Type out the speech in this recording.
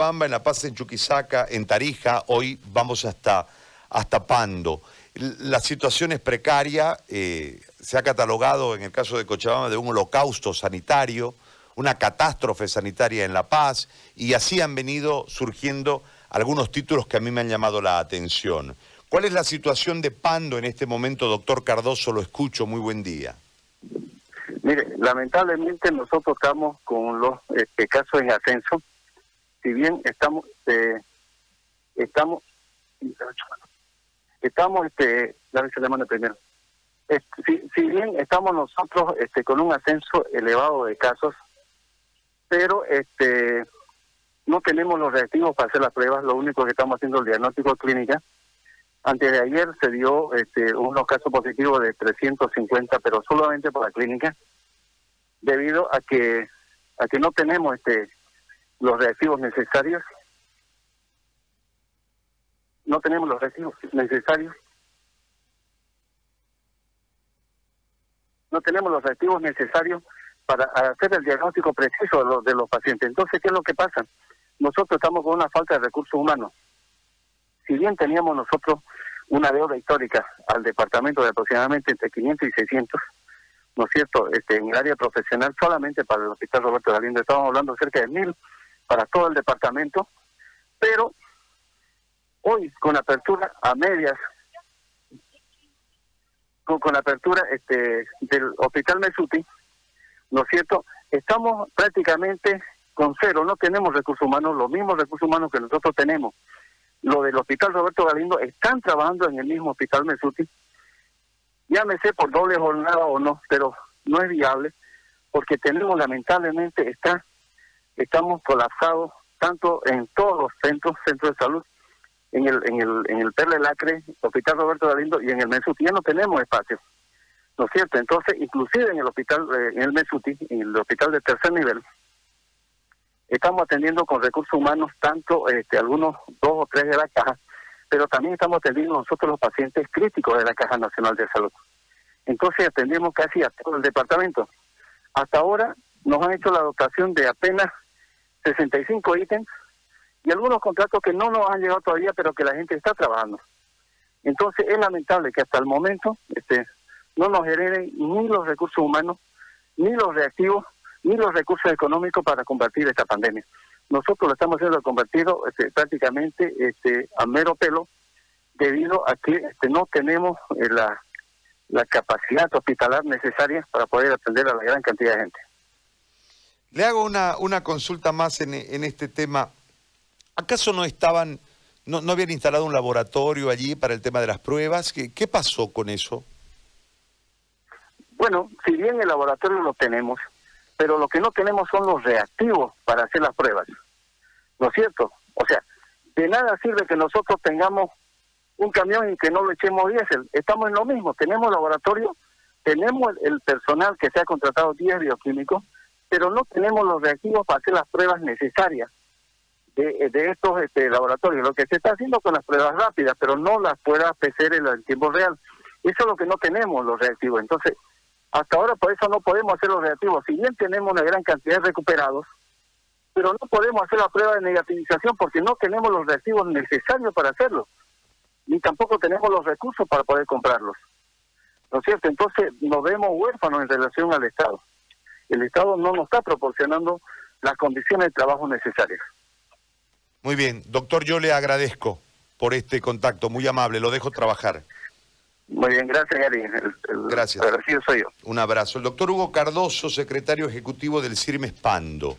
Cochabamba, en La Paz, en Chuquisaca, en Tarija, hoy vamos hasta, hasta Pando. La situación es precaria, eh, se ha catalogado en el caso de Cochabamba de un holocausto sanitario, una catástrofe sanitaria en La Paz, y así han venido surgiendo algunos títulos que a mí me han llamado la atención. ¿Cuál es la situación de Pando en este momento, doctor Cardoso? Lo escucho, muy buen día. Mire, lamentablemente nosotros estamos con los este, casos en ascenso. Si bien estamos, eh, estamos, estamos, este, la mano primero. si, si, bien estamos nosotros este, con un ascenso elevado de casos, pero este, no tenemos los reactivos para hacer las pruebas, lo único que estamos haciendo es el diagnóstico clínica. Antes de ayer se dio este, unos casos positivos de 350, pero solamente por la clínica, debido a que a que no tenemos este los reactivos necesarios. No tenemos los reactivos necesarios. No tenemos los reactivos necesarios para hacer el diagnóstico preciso de los, de los pacientes. Entonces, ¿qué es lo que pasa? Nosotros estamos con una falta de recursos humanos si bien teníamos nosotros una deuda histórica al departamento de aproximadamente entre 500 y 600, ¿no es cierto?, este, en el área profesional solamente para el Hospital Roberto Galindo, estamos hablando cerca de mil para todo el departamento, pero hoy con apertura a medias, con, con apertura este, del Hospital Mesuti, ¿no es cierto?, estamos prácticamente con cero, no tenemos recursos humanos, los mismos recursos humanos que nosotros tenemos lo del Hospital Roberto Galindo, están trabajando en el mismo Hospital Mesuti. Llámese por doble jornada o no, pero no es viable porque tenemos lamentablemente, está, estamos colapsados tanto en todos los centros, centros de salud, en el, en el, en el Perle Lacre, Hospital Roberto Galindo y en el Mesuti, ya no tenemos espacio. ¿No es cierto? Entonces, inclusive en el hospital, eh, en el Mesuti, en el hospital de tercer nivel, Estamos atendiendo con recursos humanos tanto este, algunos dos o tres de la caja, pero también estamos atendiendo nosotros los pacientes críticos de la Caja Nacional de Salud. Entonces atendemos casi a todo el departamento. Hasta ahora nos han hecho la dotación de apenas 65 ítems y algunos contratos que no nos han llegado todavía, pero que la gente está trabajando. Entonces es lamentable que hasta el momento este, no nos hereden ni los recursos humanos ni los reactivos ni los recursos económicos para combatir esta pandemia. Nosotros lo estamos haciendo convertido este, prácticamente este, a mero pelo debido a que este, no tenemos eh, la, la capacidad hospitalar necesaria para poder atender a la gran cantidad de gente. Le hago una, una consulta más en, en este tema. ¿Acaso no estaban, no, no, habían instalado un laboratorio allí para el tema de las pruebas? ¿Qué, ¿Qué pasó con eso? Bueno, si bien el laboratorio lo tenemos, pero lo que no tenemos son los reactivos para hacer las pruebas. ¿No es cierto? O sea, de nada sirve que nosotros tengamos un camión y que no le echemos diésel. Estamos en lo mismo, tenemos laboratorio, tenemos el personal que se ha contratado 10 bioquímicos, pero no tenemos los reactivos para hacer las pruebas necesarias de, estos este, laboratorios. Lo que se está haciendo con las pruebas rápidas, pero no las pueda PCR en tiempo real. Eso es lo que no tenemos los reactivos. Entonces, hasta ahora por eso no podemos hacer los reactivos. Si bien tenemos una gran cantidad de recuperados, pero no podemos hacer la prueba de negativización porque no tenemos los reactivos necesarios para hacerlo, ni tampoco tenemos los recursos para poder comprarlos. ¿No es cierto? Entonces nos vemos huérfanos en relación al Estado. El Estado no nos está proporcionando las condiciones de trabajo necesarias. Muy bien, doctor, yo le agradezco por este contacto, muy amable, lo dejo trabajar. Muy bien, gracias, Gary. gracias. Agradecido soy yo. Un abrazo. El doctor Hugo Cardoso, secretario ejecutivo del CIRMES Pando.